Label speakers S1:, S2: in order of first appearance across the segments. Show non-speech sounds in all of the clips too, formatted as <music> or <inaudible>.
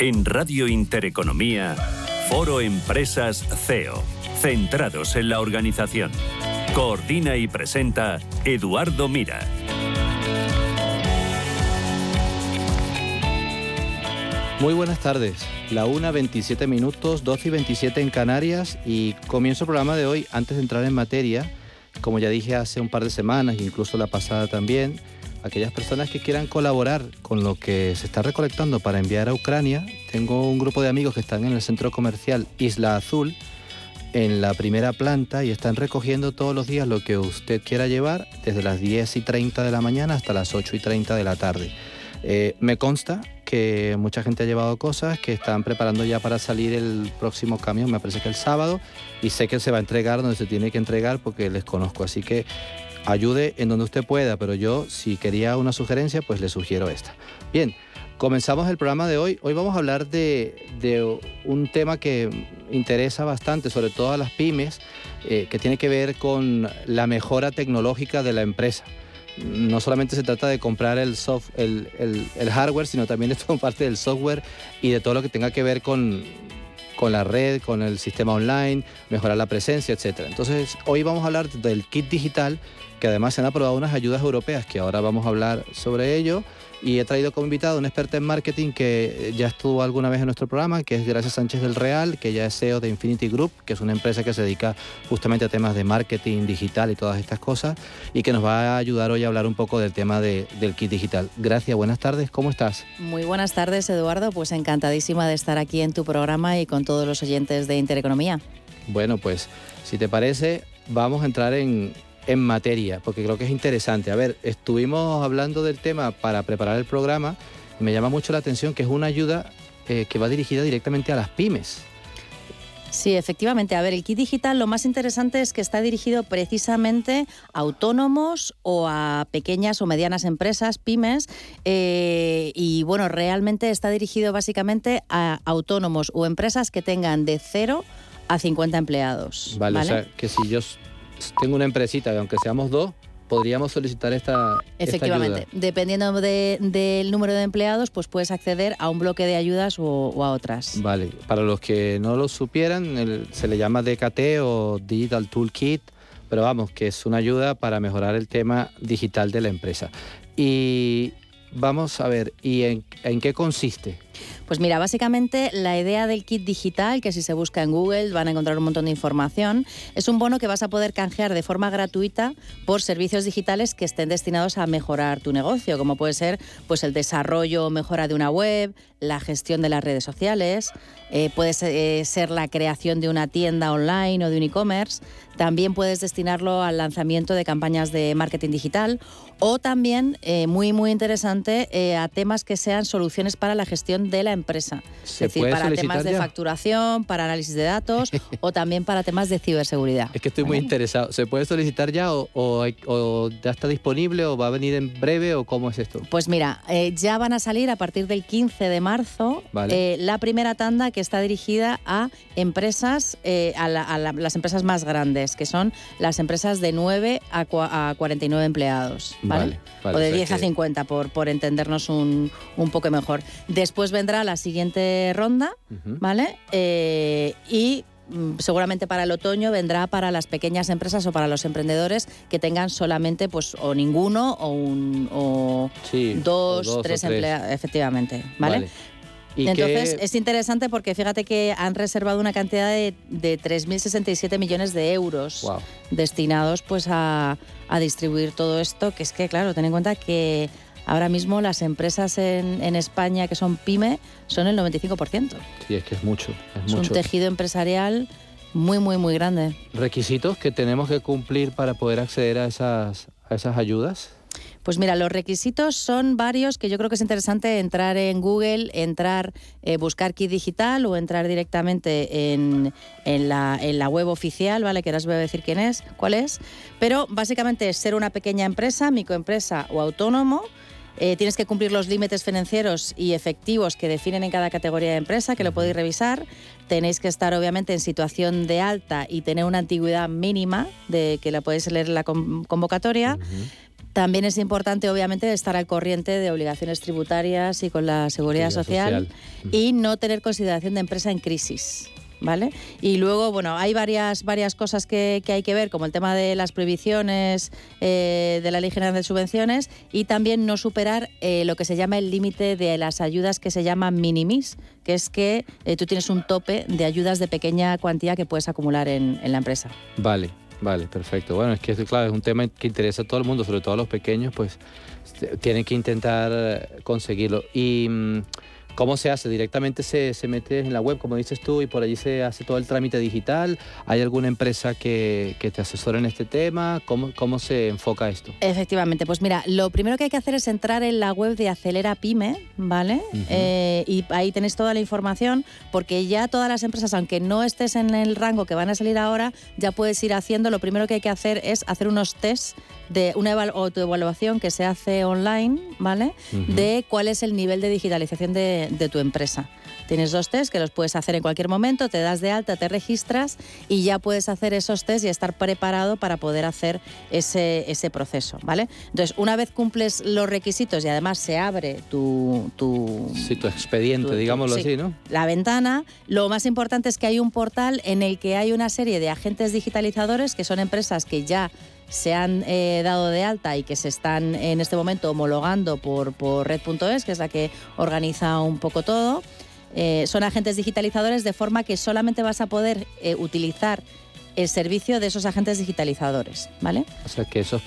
S1: En Radio Intereconomía, Foro Empresas CEO, centrados en la organización. Coordina y presenta Eduardo Mira.
S2: Muy buenas tardes. La 1, 27 minutos, 12 y 27 en Canarias y comienzo el programa de hoy antes de entrar en materia. Como ya dije hace un par de semanas, incluso la pasada también, aquellas personas que quieran colaborar con lo que se está recolectando para enviar a Ucrania, tengo un grupo de amigos que están en el centro comercial Isla Azul, en la primera planta, y están recogiendo todos los días lo que usted quiera llevar, desde las 10 y 30 de la mañana hasta las 8 y 30 de la tarde. Eh, me consta que mucha gente ha llevado cosas que están preparando ya para salir el próximo camión, me parece que el sábado, y sé que se va a entregar donde se tiene que entregar porque les conozco. Así que ayude en donde usted pueda, pero yo si quería una sugerencia, pues le sugiero esta. Bien, comenzamos el programa de hoy. Hoy vamos a hablar de, un tema que interesa bastante, sobre todo a las pymes, eh, que tiene que ver con la mejora tecnológica de la empresa. No solamente se trata de comprar el, soft, el, el hardware, sino también <laughs> de todo parte del software y de todo lo que tenga que ver con, con la red, con el sistema online, mejorar la presencia, etc. Entonces, hoy vamos a hablar del kit digital que además se han aprobado unas ayudas europeas, que ahora vamos a hablar sobre ello. Y he traído como invitado a un experto en marketing que ya estuvo alguna vez en nuestro programa, que es Gracias Sánchez del Real, que ya es CEO de Infinity Group, que es una empresa que se dedica justamente a temas de marketing digital y todas estas cosas, y que nos va a ayudar hoy a hablar un poco del tema del kit digital. Gracias, buenas tardes, ¿cómo estás?
S3: Muy buenas tardes, Eduardo, pues encantadísima de estar aquí en tu programa y con todos los oyentes de Intereconomía.
S2: Bueno, pues si te parece, vamos a entrar en, en materia, porque creo que es interesante. A ver, estuvimos hablando del tema para preparar el programa y me llama mucho la atención que es una ayuda eh, que va dirigida directamente a las pymes.
S3: Sí, efectivamente. A ver, el kit digital lo más interesante es que está dirigido precisamente a autónomos o a pequeñas o medianas empresas, pymes, eh, y bueno, realmente está dirigido básicamente a autónomos o empresas que tengan de 0 a 50 empleados.
S2: Vale, o sea, que si yo tengo una empresita, aunque seamos dos, podríamos solicitar esta
S3: Efectivamente, dependiendo del número de empleados, pues puedes acceder a un bloque de ayudas o, a otras.
S2: Vale, para los que no lo supieran, se le llama DKT o Digital Toolkit, pero vamos, que es una ayuda para mejorar el tema digital de la empresa. Y vamos a ver, ¿y en qué consiste?
S3: Pues mira, básicamente la idea del kit digital, que si se busca en Google van a encontrar un montón de información, es un bono que vas a poder canjear de forma gratuita por servicios digitales que estén destinados a mejorar tu negocio, como puede ser pues el desarrollo o mejora de una web, la gestión de las redes sociales, eh, puede eh, ser la creación de una tienda online o de un e-commerce, también puedes destinarlo al lanzamiento de campañas de marketing digital o también, eh, muy muy interesante, a temas que sean soluciones para la gestión de la empresa. Es decir, para temas de facturación, para análisis de datos <laughs> o también para temas de ciberseguridad.
S2: Es que estoy muy interesado. ¿Se puede solicitar ya o, ya está disponible o va a venir en breve o cómo es esto?
S3: Pues mira, eh, ya van a salir a partir del 15 de marzo eh, la primera tanda que está dirigida a empresas, eh, a, las empresas más grandes, que son las empresas de 9 a, 49 empleados. ¿vale? o de 10 a 50, por, por entendernos un, un poco mejor. Después vendrá la siguiente ronda, ¿vale? Eh, y mm, seguramente para el otoño vendrá para las pequeñas empresas o para los emprendedores que tengan solamente pues o ninguno o un o dos, tres, empleados efectivamente vale, Entonces es interesante porque fíjate que han reservado una cantidad de, de 3.067 millones de euros destinados pues a, a distribuir todo esto, que es que claro, ten en cuenta que Ahora mismo las empresas en, España que son pyme son el 95%.
S2: Sí, es que es mucho.
S3: Es, un tejido empresarial muy, muy, muy grande.
S2: ¿Requisitos que tenemos que cumplir para poder acceder a esas, a esas ayudas?
S3: Pues mira, los requisitos son varios que yo creo que es interesante entrar en Google, entrar, eh, buscar Kit Digital o entrar directamente en, en, la, en, la, web oficial, ¿vale? Que ahora os voy a decir quién es, cuál es. Pero básicamente es ser una pequeña empresa, microempresa o autónomo eh, tienes que cumplir los límites financieros y efectivos que definen en cada categoría de empresa, que lo podéis revisar. Tenéis que estar obviamente en situación de alta y tener una antigüedad mínima de que la podéis leer en la convocatoria. También es importante, obviamente, estar al corriente de obligaciones tributarias y con la seguridad, social, y no tener consideración de empresa en crisis. ¿vale? Y luego, bueno, hay varias, varias cosas que, hay que ver, como el tema de las prohibiciones eh, de la Ley General de Subvenciones y también no superar eh, lo que se llama el límite de las ayudas que se llama minimis, que es que eh, tú tienes un tope de ayudas de pequeña cuantía que puedes acumular en, en la empresa.
S2: Vale, vale, perfecto. Bueno, es que claro, es un tema que interesa a todo el mundo, sobre todo a los pequeños, pues tienen que intentar conseguirlo. Y mm, ¿Cómo se hace? ¿Directamente se, se, mete en la web, como dices tú, y por allí se hace todo el trámite digital? ¿Hay alguna empresa que, que te asesore en este tema? ¿Cómo, ¿Cómo, se enfoca esto?
S3: Efectivamente, pues mira, lo primero que hay que hacer es entrar en la web de Acelera Pyme, ¿vale? Eh, y ahí tenéis toda la información, porque ya todas las empresas, aunque no estés en el rango que van a salir ahora, ya puedes ir haciendo. Lo primero que hay que hacer es hacer unos tests de una autoevaluación que se hace online, ¿vale? De cuál es el nivel de digitalización de, de tu empresa. Tienes dos test que los puedes hacer en cualquier momento, te das de alta, te registras y ya puedes hacer esos test y estar preparado para poder hacer ese, ese proceso, ¿vale? Entonces, una vez cumples los requisitos y además se abre tu... tu
S2: sí, tu expediente, digámoslo así, ¿no?
S3: La ventana, lo más importante es que hay un portal en el que hay una serie de agentes digitalizadores que son empresas que ya se han eh, dado de alta y que se están en este momento homologando por, por red.es, que es la que organiza un poco todo. Eh, son agentes digitalizadores de forma que solamente vas a poder eh, utilizar el servicio de esos agentes digitalizadores, ¿vale?
S2: O sea que esos,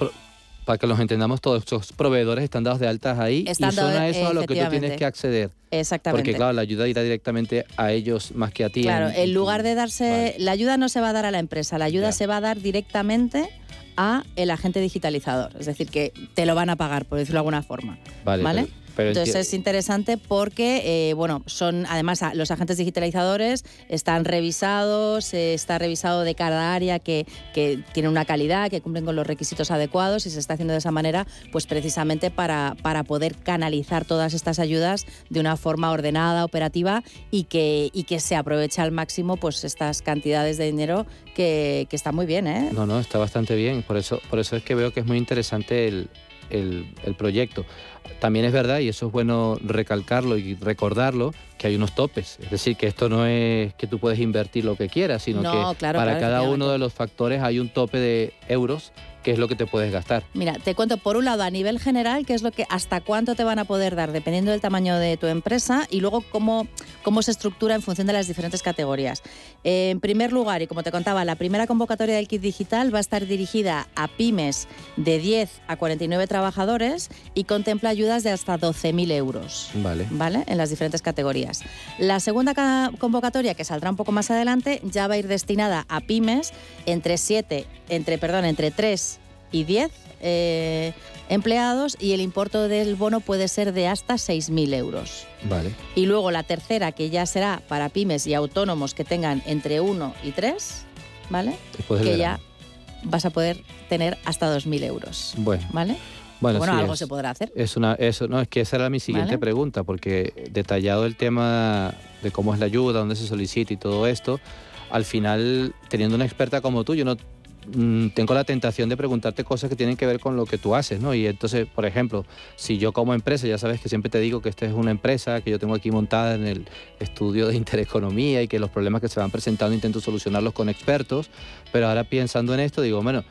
S2: para que los entendamos todos, esos proveedores están dados de altas ahí y son a eso a lo que tú tienes que acceder.
S3: Exactamente.
S2: Porque claro, la ayuda irá directamente a ellos más que a ti.
S3: Claro, en, lugar de darse, la ayuda no se va a dar a la empresa, la ayuda se va a dar directamente a el agente digitalizador, es decir, que te lo van a pagar, por decirlo de alguna forma. Vale. ¿vale? Entonces es interesante porque, eh, bueno, son además los agentes digitalizadores están revisados, está revisado de cada área que, que tiene una calidad, que cumplen con los requisitos adecuados y se está haciendo de esa manera, pues precisamente para, para poder canalizar todas estas ayudas de una forma ordenada, operativa y que, y que se aproveche al máximo pues estas cantidades de dinero que, que está muy bien, ¿eh?
S2: No, no, está bastante bien. Por eso, por eso es que veo que es muy interesante el, el, el proyecto. También es verdad, y eso es bueno recalcarlo y recordarlo, que hay unos topes. Es decir, que esto no es que tú puedes invertir lo que quieras, sino que para cada uno de los factores hay un tope de euros qué es lo que te puedes gastar.
S3: Mira, te cuento por un lado a nivel general qué es lo que hasta cuánto te van a poder dar dependiendo del tamaño de tu empresa y luego cómo, cómo se estructura en función de las diferentes categorías. en primer lugar, y como te contaba, la primera convocatoria del kit digital va a estar dirigida a pymes de 10 a 49 trabajadores y contempla ayudas de hasta 12.000 euros.
S2: Vale.
S3: ¿Vale? En las diferentes categorías. La segunda convocatoria, que saldrá un poco más adelante, ya va a ir destinada a pymes entre 7, entre, perdón, entre 3 y 10 eh, empleados y el importe del bono puede ser de hasta 6.000 euros.
S2: Vale.
S3: Y luego la tercera, que ya será para pymes y autónomos que tengan entre 1 y 3, ¿vale? que ya vas a poder tener hasta 2.000 euros.
S2: Bueno.
S3: ¿Vale? Bueno, algo se podrá hacer.
S2: Es una, eso, no, es que esa era mi siguiente pregunta, porque detallado el tema de cómo es la ayuda, dónde se solicita y todo esto, al final, teniendo una experta como tú, yo no Mm, tengo la tentación de preguntarte cosas que tienen que ver con lo que tú haces, ¿no? Y entonces, por ejemplo, si yo como empresa, ya sabes que siempre te digo que esta es una empresa que yo tengo aquí montada en el estudio de intereconomía y que los problemas que se van presentando intento solucionarlos con expertos, pero ahora pensando en esto digo, bueno,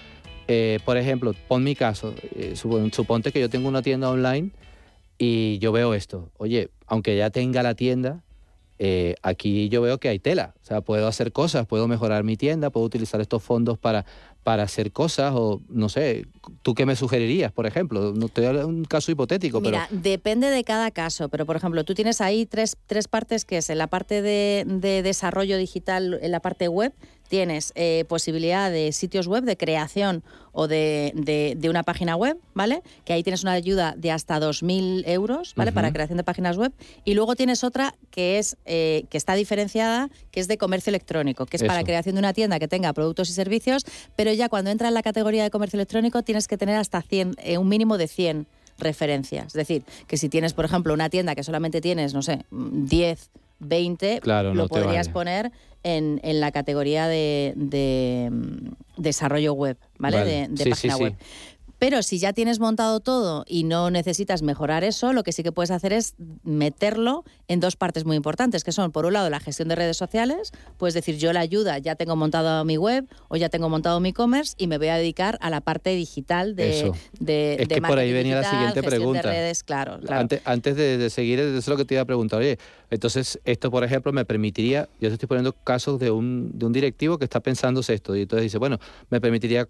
S2: eh, por ejemplo, pon mi caso, eh, suponte que yo tengo una tienda online y yo veo esto, oye, aunque ya tenga la tienda, eh, aquí yo veo que hay tela, o sea, puedo hacer cosas, puedo mejorar mi tienda, puedo utilizar estos fondos para, para hacer cosas o no sé, ¿tú qué me sugerirías, por ejemplo? No te un caso hipotético,
S3: Mira, depende de cada caso, pero por ejemplo, tú tienes ahí tres, tres partes que es en la parte de, de desarrollo digital, en la parte web, tienes eh, posibilidad de sitios web, de creación o de, de, una página web, ¿vale? Que ahí tienes una ayuda de hasta 2.000 euros, ¿vale? Para creación de páginas web. Y luego tienes otra que es eh, que está diferenciada, que es de comercio electrónico, que es para creación de una tienda que tenga productos y servicios, pero ya cuando entra en la categoría de comercio electrónico tienes que tener hasta 100, eh, un mínimo de 100 referencias. Es decir, que si tienes, por ejemplo, una tienda que solamente tienes, no sé, 10, 20, lo podrías poner en, en la categoría de, de, mm, desarrollo web, ¿vale? De, página web. Pero si ya tienes montado todo y no necesitas mejorar eso, lo que sí que puedes hacer es meterlo en dos partes muy importantes, que son, por un lado, la gestión de redes sociales, puedes decir, yo la ayuda, ya tengo montado mi web o ya tengo montado mi e-commerce y me voy a dedicar a la parte digital de, de,
S2: es que por ahí venía la siguiente pregunta.
S3: De redes, claro,
S2: Antes, de, seguir, eso es lo que te iba a preguntar. Oye, entonces esto, por ejemplo, me permitiría, yo te estoy poniendo casos de un, de un directivo que está pensándose esto y entonces dice, bueno, me permitiría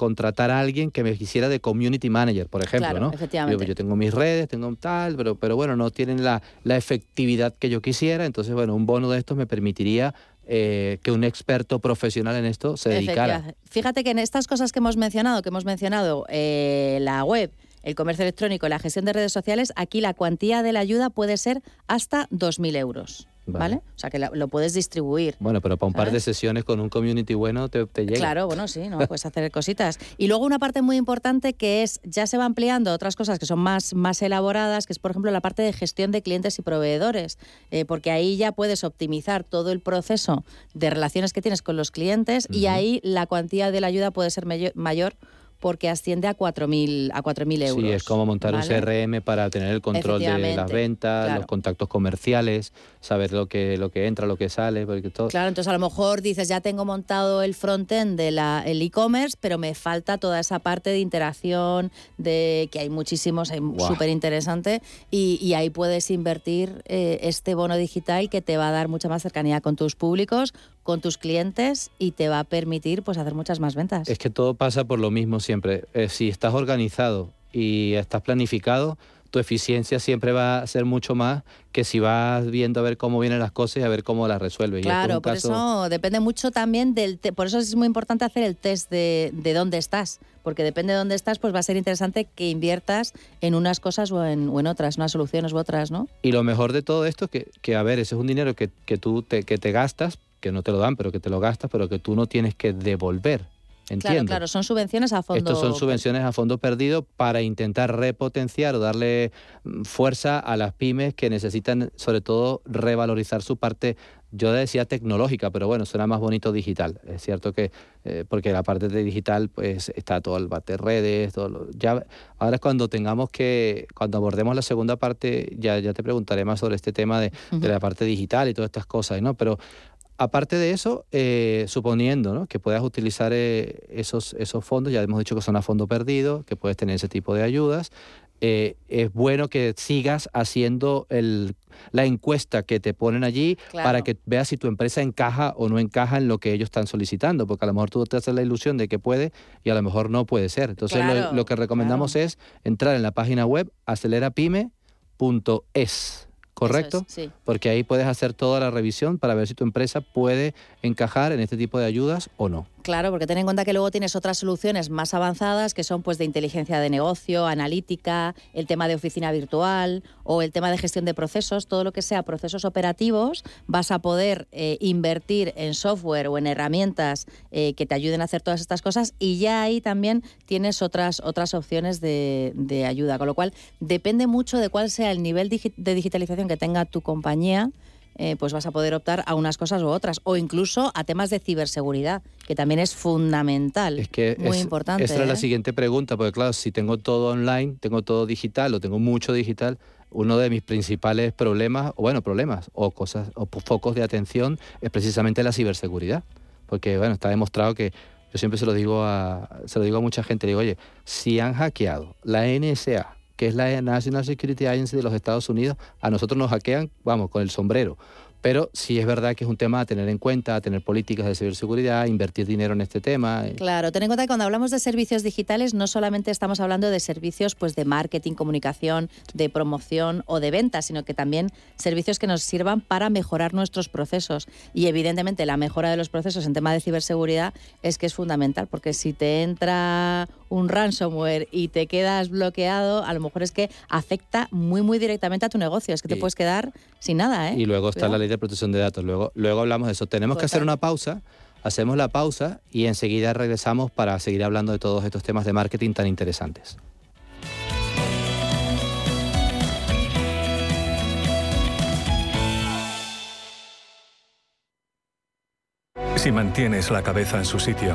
S2: contratar a alguien que me quisiera de community manager, por ejemplo, ¿no?
S3: Efectivamente.
S2: Yo, tengo mis redes, tengo tal, pero, pero bueno, no tienen la, la efectividad que yo quisiera, entonces, bueno, un bono de estos me permitiría eh, que un experto profesional en esto se dedicara.
S3: Fíjate que en estas cosas que hemos mencionado, que hemos mencionado eh, la web, el comercio electrónico, la gestión de redes sociales, aquí la cuantía de la ayuda puede ser hasta 2.000 euros. Vale. O sea, que lo, puedes distribuir.
S2: Bueno, pero para un par de sesiones con un community bueno te, llega.
S3: Claro, bueno, sí, ¿no? Puedes hacer cositas. Y luego una parte muy importante que es, ya se va ampliando otras cosas que son más, más elaboradas, que es, por ejemplo, la parte de gestión de clientes y proveedores, eh, porque ahí ya puedes optimizar todo el proceso de relaciones que tienes con los clientes y ahí la cuantía de la ayuda puede ser mayor porque asciende a 4.000 a 4.000 euros.
S2: Sí, es como montar un CRM para tener el control de las ventas, los contactos comerciales, saber lo que, lo que entra, lo que sale. Porque todo...
S3: Claro, entonces a lo mejor dices, ya tengo montado el frontend del e-commerce, pero me falta toda esa parte de interacción, de que hay muchísimos, es súper interesante, y, ahí puedes invertir eh, este bono digital que te va a dar mucha más cercanía con tus públicos, con tus clientes y te va a permitir pues hacer muchas más ventas.
S2: Es que todo pasa por lo mismo siempre. Eh, si estás organizado y estás planificado, tu eficiencia siempre va a ser mucho más que si vas viendo a ver cómo vienen las cosas y a ver cómo las resuelves.
S3: Claro, por eso depende mucho también del... por eso es muy importante hacer el test de, de, dónde estás, porque depende de dónde estás, pues va a ser interesante que inviertas en unas cosas o en, en otras, unas soluciones u otras, ¿no?
S2: Y lo mejor de todo esto, que, que a ver, ese es un dinero que, que tú te, que te gastas, que no te lo dan, pero que te lo gastas, pero que tú no tienes que devolver. Entiendo.
S3: Claro, claro, son subvenciones a fondo.
S2: Estos son subvenciones a fondo perdido para intentar repotenciar o darle mm, fuerza a las pymes que necesitan, sobre todo, revalorizar su parte, yo decía tecnológica, pero bueno, suena más bonito digital. Es cierto que, eh, porque la parte de digital, pues está todo el bate redes, todo ya, ahora es cuando tengamos que, cuando abordemos la segunda parte, ya, ya te preguntaré más sobre este tema de, de la parte digital y todas estas cosas, ¿no? Pero Aparte de eso, eh, suponiendo que puedas utilizar eh, esos, esos fondos, ya hemos dicho que son a fondo perdido, que puedes tener ese tipo de ayudas, eh, es bueno que sigas haciendo el, la encuesta que te ponen allí para que veas si tu empresa encaja o no encaja en lo que ellos están solicitando, porque a lo mejor tú te haces la ilusión de que puede y a lo mejor no puede ser. Entonces lo, que recomendamos es entrar en la página web acelerapyme.es ¿correcto?
S3: sí.
S2: Porque ahí puedes hacer toda la revisión para ver si tu empresa puede encajar en este tipo de ayudas o no.
S3: Claro, porque ten en cuenta que luego tienes otras soluciones más avanzadas que son pues de inteligencia de negocio, analítica, el tema de oficina virtual o el tema de gestión de procesos, todo lo que sea procesos operativos, vas a poder eh, invertir en software o en herramientas eh, que te ayuden a hacer todas estas cosas y ya ahí también tienes otras, otras opciones de, de ayuda. Con lo cual depende mucho de cuál sea el nivel de digitalización que tenga tu compañía eh, pues vas a poder optar a unas cosas u otras, o incluso a temas de ciberseguridad, que también es fundamental,
S2: es que
S3: muy importante.
S2: Esta es la
S3: ¿eh?
S2: siguiente pregunta, porque claro, si tengo todo online, tengo todo digital o tengo mucho digital, uno de mis principales problemas, o bueno, problemas, o cosas, o focos de atención es precisamente la ciberseguridad. Porque bueno, está demostrado que yo siempre se lo digo a, se lo digo a mucha gente, digo, oye, si han hackeado la NSA, que es la National Security Agency de los Estados Unidos, a nosotros nos hackean, vamos, con el sombrero. Pero sí es verdad que es un tema a tener en cuenta, a tener políticas de ciberseguridad, invertir dinero en este tema.
S3: Eh. Claro, ten en cuenta que cuando hablamos de servicios digitales no solamente estamos hablando de servicios pues, de marketing, comunicación, de promoción o de venta, sino que también servicios que nos sirvan para mejorar nuestros procesos. Y evidentemente la mejora de los procesos en tema de ciberseguridad es que es fundamental, porque si te entra un ransomware y te quedas bloqueado, a lo mejor es que afecta muy, muy directamente a tu negocio. Es que te puedes quedar sin nada. ¿eh?
S2: Y luego está la ley de protección de datos. Luego, luego hablamos de eso. Tenemos que hacer una pausa. Hacemos la pausa y enseguida regresamos para seguir hablando de todos estos temas de marketing tan interesantes.
S4: Si mantienes la cabeza en su sitio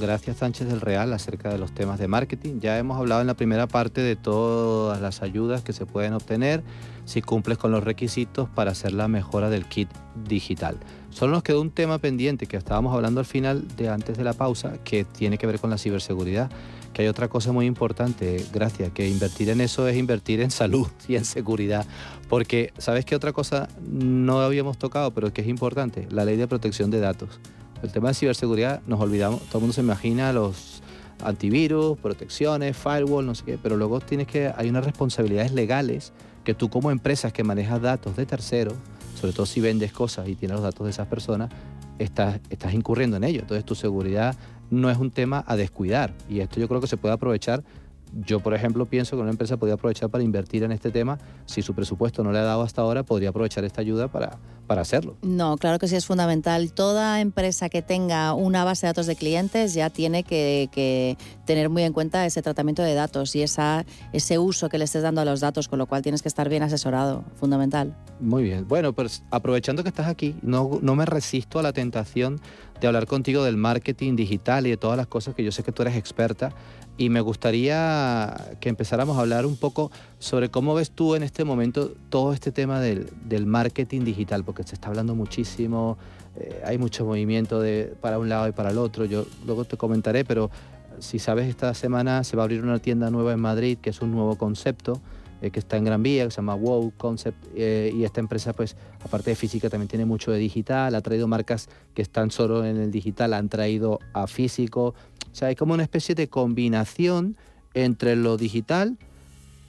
S2: Gracias Sánchez del Real acerca de los temas de marketing. Ya hemos hablado en la primera parte de todas las ayudas que se pueden obtener si cumples con los requisitos para hacer la mejora del kit digital. Solo nos quedó un tema pendiente que estábamos hablando al final de antes de la pausa que tiene que ver con la ciberseguridad. Que hay otra cosa muy importante, gracias, que invertir en eso es invertir en salud y en seguridad. Porque, ¿sabes qué otra cosa no habíamos tocado, pero que es importante? La ley de protección de datos. El tema de ciberseguridad nos olvidamos, todo el mundo se imagina los antivirus, protecciones, firewall, no sé qué, pero luego tienes que, hay unas responsabilidades legales que tú como empresas que manejas datos de terceros, sobre todo si vendes cosas y tienes los datos de esas personas, estás, estás incurriendo en ello. Entonces tu seguridad no es un tema a descuidar y esto yo creo que se puede aprovechar yo, por ejemplo, pienso que una empresa podría aprovechar para invertir en este tema. Si su presupuesto no le ha dado hasta ahora, podría aprovechar esta ayuda para, para hacerlo.
S3: No, claro que sí es fundamental. Toda empresa que tenga una base de datos de clientes ya tiene que, tener muy en cuenta ese tratamiento de datos y esa, ese uso que le estés dando a los datos, con lo cual tienes que estar bien asesorado, fundamental.
S2: Muy bien. Bueno, pues aprovechando que estás aquí, no, no me resisto a la tentación de hablar contigo del marketing digital y de todas las cosas que yo sé que tú eres experta y me gustaría que empezáramos a hablar un poco sobre cómo ves tú en este momento todo este tema del, marketing digital, porque se está hablando muchísimo, eh, hay mucho movimiento de, para un lado y para el otro, yo luego te comentaré, pero si sabes, esta semana se va a abrir una tienda nueva en Madrid, que es un nuevo concepto, eh, que está en Gran Vía, que se llama Wow Concept, eh, y esta empresa, pues, aparte de física, también tiene mucho de digital, ha traído marcas que están solo en el digital, han traído a físico, o sea, hay como una especie de combinación entre lo digital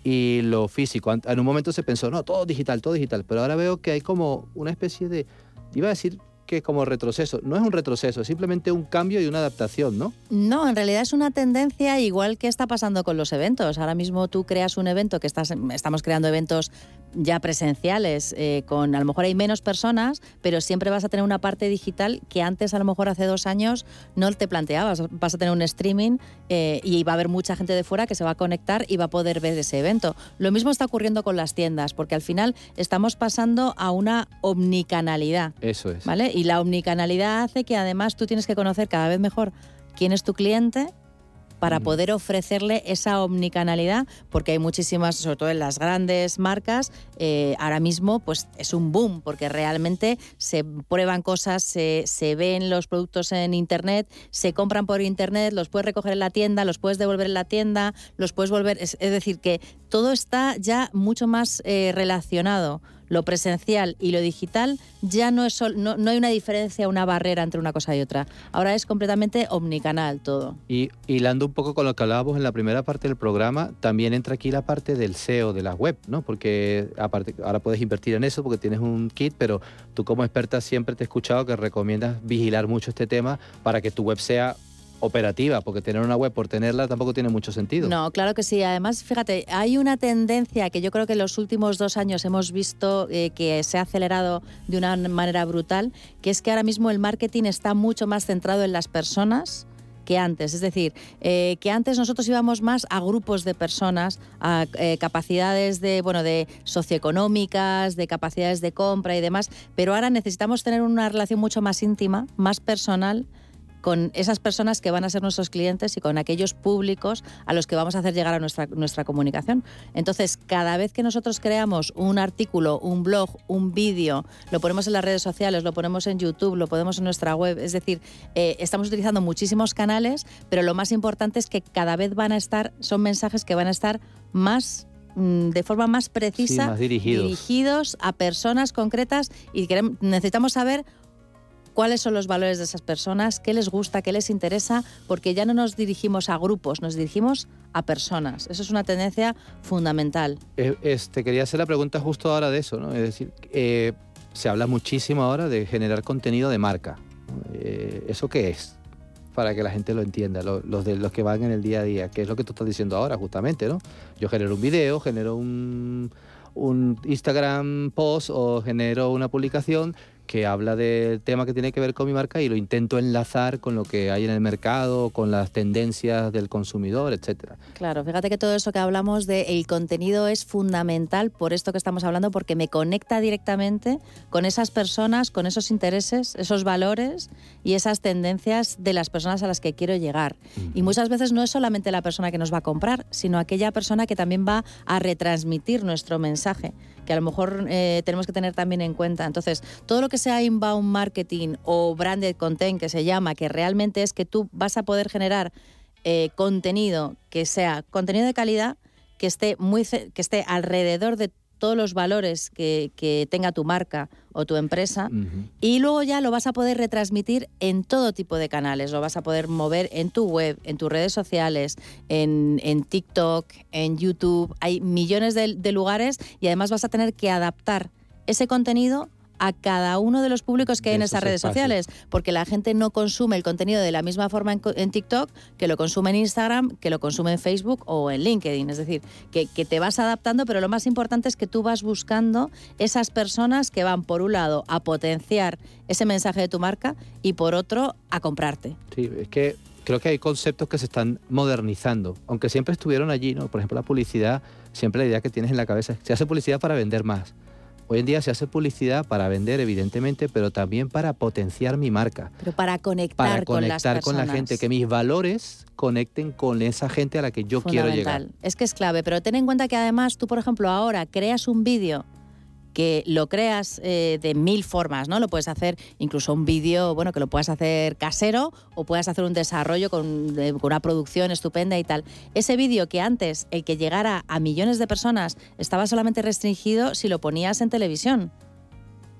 S2: y lo físico. En un momento se pensó, no, todo digital, todo digital, pero ahora veo que hay como una especie de, iba a decir que como retroceso. No es un retroceso, es simplemente un cambio y una adaptación, ¿no?
S3: No, en realidad es una tendencia igual que está pasando con los eventos. Ahora mismo tú creas un evento que estás, estamos creando eventos ya presenciales, eh, con a lo mejor hay menos personas, pero siempre vas a tener una parte digital que antes a lo mejor hace dos años no te planteabas. Vas a tener un streaming eh, y va a haber mucha gente de fuera que se va a conectar y va a poder ver ese evento. Lo mismo está ocurriendo con las tiendas, porque al final estamos pasando a una omnicanalidad.
S2: Eso es.
S3: ¿Vale? Y la omnicanalidad hace que además tú tienes que conocer cada vez mejor quién es tu cliente para poder ofrecerle esa omnicanalidad, porque hay muchísimas, sobre todo en las grandes marcas, eh, ahora mismo pues es un boom, porque realmente se prueban cosas, se, se, ven los productos en Internet, se compran por Internet, los puedes recoger en la tienda, los puedes devolver en la tienda, los puedes volver, es, decir, que todo está ya mucho más eh, relacionado lo presencial y lo digital ya no, es no, no, hay una diferencia, una barrera entre una cosa y otra. Ahora es completamente omnicanal todo.
S2: Y hilando un poco con lo que hablábamos en la primera parte del programa, también entra aquí la parte del SEO de la web, ¿no? Porque aparte, ahora puedes invertir en eso porque tienes un kit, pero tú como experta siempre te he escuchado que recomiendas vigilar mucho este tema para que tu web sea operativa, porque tener una web por tenerla tampoco tiene mucho sentido.
S3: No, claro que sí. Además, fíjate, hay una tendencia que yo creo que en los últimos dos años hemos visto eh, que se ha acelerado de una manera brutal, que es que ahora mismo el marketing está mucho más centrado en las personas que antes. Es decir, eh, que antes nosotros íbamos más a grupos de personas, a eh, capacidades de, bueno, de socioeconómicas, de capacidades de compra y demás, pero ahora necesitamos tener una relación mucho más íntima, más personal con esas personas que van a ser nuestros clientes y con aquellos públicos a los que vamos a hacer llegar a nuestra, nuestra comunicación. Entonces, cada vez que nosotros creamos un artículo, un blog, un vídeo, lo ponemos en las redes sociales, lo ponemos en YouTube, lo ponemos en nuestra web, es decir, eh, estamos utilizando muchísimos canales, pero lo más importante es que cada vez van a estar, son mensajes que van a estar más mm, de forma más precisa, dirigidos. a personas concretas y necesitamos saber cuáles son los valores de esas personas, qué les gusta, qué les interesa, porque ya no nos dirigimos a grupos, nos dirigimos a personas. Eso es una tendencia fundamental.
S2: Eh, este, quería hacer la pregunta justo ahora de eso, ¿no? Es decir, eh, se habla muchísimo ahora de generar contenido de marca. Eh, ¿Eso qué es? Para que la gente lo entienda, los, de, los que van en el día a día, que es lo que tú estás diciendo ahora, justamente, ¿no? Yo genero un video, genero un, un Instagram post o genero una publicación que habla del tema que tiene que ver con mi marca y lo intento enlazar con lo que hay en el mercado, con las tendencias del consumidor, etcétera.
S3: Claro, fíjate que todo eso que hablamos de el contenido es fundamental por esto que estamos hablando, porque me conecta directamente con esas personas, con esos intereses, esos valores y esas tendencias de las personas a las que quiero llegar. Y muchas veces no es solamente la persona que nos va a comprar, sino aquella persona que también va a retransmitir nuestro mensaje que a lo mejor eh, tenemos que tener también en cuenta. Entonces, todo lo que sea inbound marketing o branded content que se llama, que realmente es que tú vas a poder generar eh, contenido que sea contenido de calidad, que esté, muy, que esté alrededor de todos los valores que, tenga tu marca o tu empresa y luego ya lo vas a poder retransmitir en todo tipo de canales, lo vas a poder mover en tu web, en tus redes sociales, en, TikTok, en YouTube, hay millones de lugares y además vas a tener que adaptar ese contenido a cada uno de los públicos que hay en esas redes sociales, porque la gente no consume el contenido de la misma forma en, TikTok que lo consume en Instagram, que lo consume en Facebook o en LinkedIn. Es decir, que, te vas adaptando, pero lo más importante es que tú vas buscando esas personas que van, por un lado, a potenciar ese mensaje de tu marca y por otro, a comprarte.
S2: Sí, es que creo que hay conceptos que se están modernizando, aunque siempre estuvieron allí, ¿no? Por ejemplo, la publicidad, siempre la idea que tienes en la cabeza es se hace publicidad para vender más. Hoy en día se hace publicidad para vender, evidentemente, pero también para potenciar mi marca.
S3: Pero para conectar, con, las con
S2: la gente, que mis valores conecten con esa gente a la que yo quiero llegar.
S3: Es que es clave, pero ten en cuenta que además tú, por ejemplo, ahora creas un vídeo que lo creas eh, de mil formas, ¿no? Lo puedes hacer incluso un vídeo, bueno, que lo puedas hacer casero o puedas hacer un desarrollo con, una producción estupenda y tal. Ese vídeo que antes, el que llegara a millones de personas, estaba solamente restringido si lo ponías en televisión.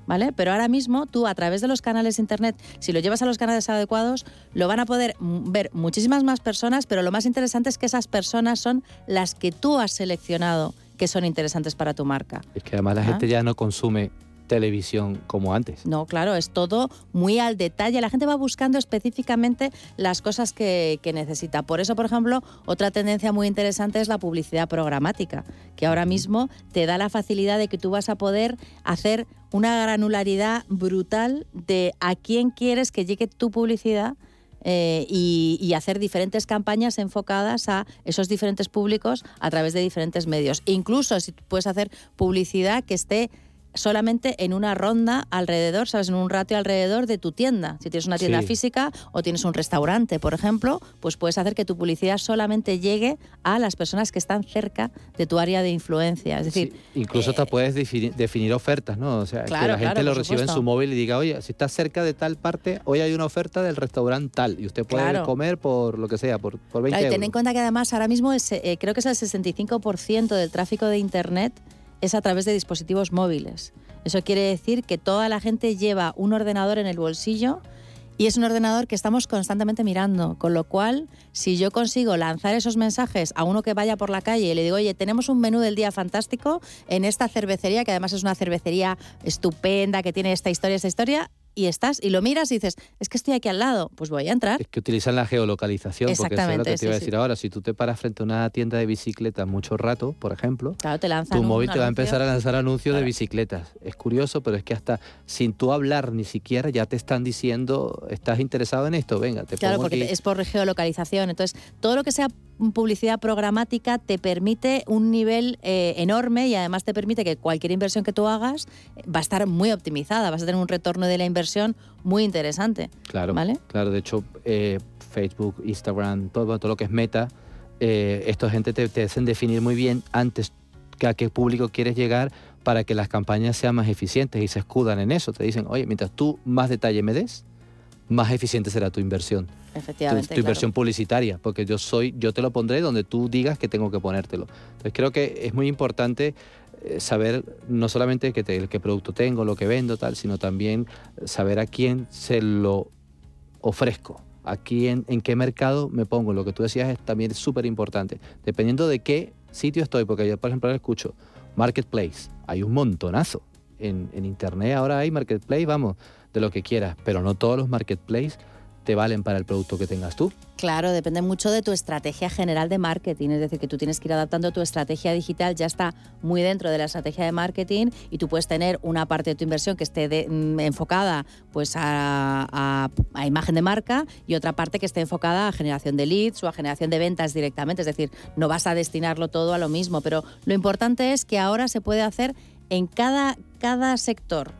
S3: ¿Vale? Pero ahora mismo tú a través de los canales internet, si lo llevas a los canales adecuados, lo van a poder ver muchísimas más personas, pero lo más interesante es que esas personas son las que tú has seleccionado que son interesantes para tu marca.
S2: Es que además la gente ya no consume televisión como antes.
S3: No, claro, es todo muy al detalle. La gente va buscando específicamente las cosas que, necesita. Por eso, por ejemplo, otra tendencia muy interesante es la publicidad programática, que ahora mismo te da la facilidad de que tú vas a poder hacer una granularidad brutal de a quién quieres que llegue tu publicidad eh, y, hacer diferentes campañas enfocadas a esos diferentes públicos a través de diferentes medios. Incluso si puedes hacer publicidad que esté solamente en una ronda alrededor, ¿sabes? En un ratio alrededor de tu tienda. Si tienes una tienda física o tienes un restaurante, por ejemplo, pues puedes hacer que tu publicidad solamente llegue a las personas que están cerca de tu área de influencia. Es decir,
S2: incluso te eh, puedes definir, ofertas, ¿no? O sea, que la gente lo reciba en su móvil y diga, oye, si estás cerca de tal parte, hoy hay una oferta del restaurante tal y usted puede comer por lo que sea, por, por 20
S3: claro,
S2: y
S3: ten en cuenta que además ahora mismo es, eh, creo que es el 65% del tráfico de Internet es a través de dispositivos móviles. Eso quiere decir que toda la gente lleva un ordenador en el bolsillo y es un ordenador que estamos constantemente mirando, con lo cual, si yo consigo lanzar esos mensajes a uno que vaya por la calle y le digo, oye, tenemos un menú del día fantástico en esta cervecería, que además es una cervecería estupenda, que tiene esta historia, esta historia, y estás y lo miras y dices, es que estoy aquí al lado, pues voy a entrar.
S2: Es que utilizan la geolocalización, porque eso es lo que te iba a decir ahora. Si tú te paras frente a una tienda de bicicletas mucho rato, por ejemplo, tu móvil te va a empezar a lanzar anuncios de bicicletas. Es curioso, pero es que hasta sin tú hablar ni siquiera ya te están diciendo, ¿estás interesado en esto? Venga, te
S3: Claro, porque es por geolocalización. Entonces, todo lo que sea publicidad programática te permite un nivel eh, enorme y además te permite que cualquier inversión que tú hagas eh, va a estar muy optimizada, vas a tener un retorno de la inversión muy interesante.
S2: Claro,
S3: ¿vale?
S2: claro. De hecho, eh, Facebook, Instagram, todo, todo lo que es meta, eh, esta gente te, te hacen definir muy bien antes que a qué público quieres llegar para que las campañas sean más eficientes y se escudan en eso. Te dicen, oye, mientras tú más detalle me des, más eficiente será tu inversión.
S3: Efectivamente.
S2: Tu, inversión publicitaria, porque yo soy, yo te lo pondré donde tú digas que tengo que ponértelo. Entonces creo que es muy importante eh, saber no solamente qué, qué producto tengo, lo que vendo, tal, sino también saber a quién se lo ofrezco, a quién, en qué mercado me pongo. Lo que tú decías es también súper importante. Dependiendo de qué sitio estoy, porque yo, por ejemplo, escucho Marketplace, hay un montonazo. En, en internet ahora hay Marketplace, vamos, de lo que quieras, pero no todos los Marketplace te valen para el producto que tengas tú.
S3: Claro, depende mucho de tu estrategia general de marketing, es decir, que tú tienes que ir adaptando tu estrategia digital, ya está muy dentro de la estrategia de marketing y tú puedes tener una parte de tu inversión que esté mm, enfocada pues a, a, a, imagen de marca y otra parte que esté enfocada a generación de leads o a generación de ventas directamente, es decir, no vas a destinarlo todo a lo mismo, pero lo importante es que ahora se puede hacer en cada, cada sector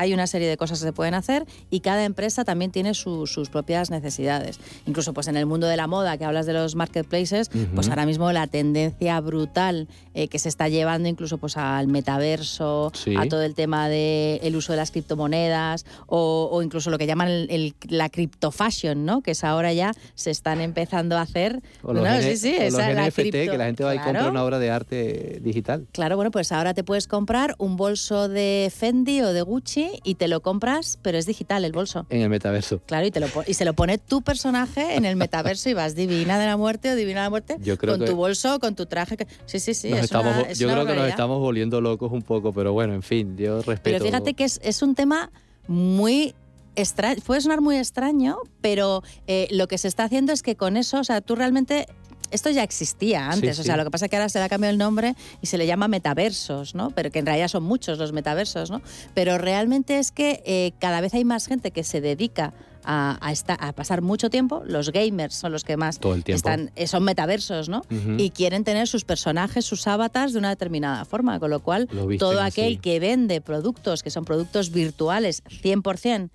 S3: hay una serie de cosas que se pueden hacer y cada empresa también tiene su, sus propias necesidades. Incluso pues en el mundo de la moda, que hablas de los marketplaces, uh -huh. pues ahora mismo la tendencia brutal eh, que se está llevando incluso pues al metaverso, sí. a todo el tema del de uso de las criptomonedas o, o, incluso lo que llaman el, el, la criptofashion, ¿no? que es ahora ya se están empezando a hacer.
S2: O los, no, sí, sí, o esa, los NFT, cripto... que la gente va claro. y compra una obra de arte digital.
S3: Claro, bueno, pues ahora te puedes comprar un bolso de Fendi o de Gucci y te lo compras, pero es digital el bolso.
S2: En el metaverso.
S3: Claro, y, te lo, y se lo pone tu personaje en el metaverso y vas divina de la muerte o divina de la muerte
S2: yo creo
S3: con
S2: que
S3: tu bolso, con tu traje. Que... Sí, sí, sí. Es
S2: estamos,
S3: una, es
S2: yo
S3: una
S2: creo
S3: barbaridad.
S2: que nos estamos volviendo locos un poco, pero bueno, en fin, yo respeto.
S3: Pero fíjate que es, es un tema muy extra... puede sonar muy extraño, pero eh, lo que se está haciendo es que con eso, o sea, tú realmente esto ya existía antes, sí, o sea, sí. lo que pasa es que ahora se le ha cambiado el nombre y se le llama metaversos, ¿no? Pero que en realidad son muchos los metaversos, ¿no? Pero realmente es que eh, cada vez hay más gente que se dedica a, a, esta, a, pasar mucho tiempo. Los gamers son los que más
S2: Todo el
S3: están, eh, son metaversos, ¿no? Uh -huh. Y quieren tener sus personajes, sus avatars de una determinada forma, con lo cual
S2: lo
S3: todo aquel que vende productos que son productos virtuales 100%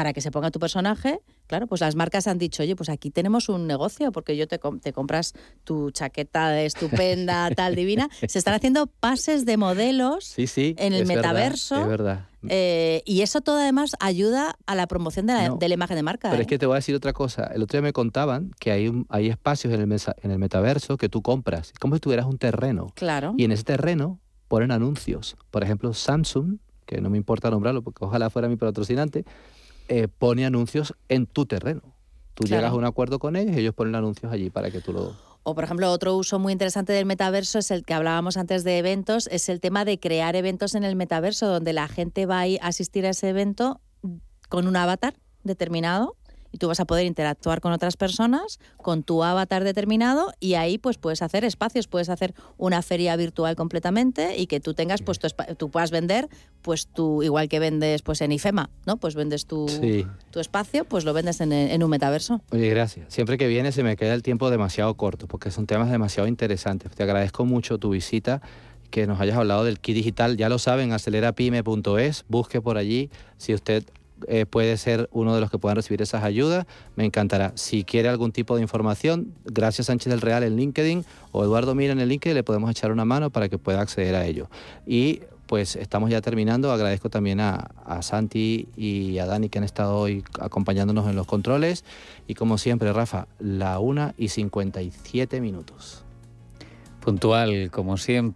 S3: para que se ponga tu personaje, claro, pues las marcas han dicho, oye, pues aquí tenemos un negocio, porque yo te, te compras tu chaqueta estupenda, <laughs> tal, divina. Se están haciendo pases de modelos
S2: sí, sí,
S3: en el metaverso.
S2: Verdad, es verdad.
S3: Eh, y eso todo además ayuda a la promoción de la, no, de la imagen de marca.
S2: Pero
S3: ¿eh?
S2: es que te voy a decir otra cosa. El otro día me contaban que hay, un, hay espacios en el, mesa, en el metaverso que tú compras, como si tuvieras un terreno.
S3: Claro.
S2: Y en ese terreno ponen anuncios. Por ejemplo, Samsung, que no me importa nombrarlo porque ojalá fuera mi patrocinante, eh, pone anuncios en tu terreno. Tú claro. llegas a un acuerdo con ellos y ellos ponen anuncios allí para que tú lo...
S3: O, por ejemplo, otro uso muy interesante del metaverso es el que hablábamos antes de eventos, es el tema de crear eventos en el metaverso, donde la gente va a asistir a ese evento con un avatar determinado y tú vas a poder interactuar con otras personas con tu avatar determinado y ahí pues puedes hacer espacios, puedes hacer una feria virtual completamente y que tú tengas pues tu tú puedas vender pues tú igual que vendes pues en IFEMA, ¿no? Pues vendes tu,
S2: sí.
S3: tu espacio, pues lo vendes en, en, un metaverso.
S2: Oye, gracias. Siempre que vienes se me queda el tiempo demasiado corto porque son temas demasiado interesantes. Te agradezco mucho tu visita que nos hayas hablado del kit digital. Ya lo saben, acelerapyme.es, busque por allí si usted eh, puede ser uno de los que puedan recibir esas ayudas, me encantará. Si quiere algún tipo de información, gracias Sánchez del Real en LinkedIn o Eduardo Mira en el LinkedIn, le podemos echar una mano para que pueda acceder a ello. Y pues estamos ya terminando. Agradezco también a, a, Santi y a Dani que han estado hoy acompañándonos en los controles. Y como siempre, Rafa, la 1 y 57 minutos.
S5: Puntual, como siempre.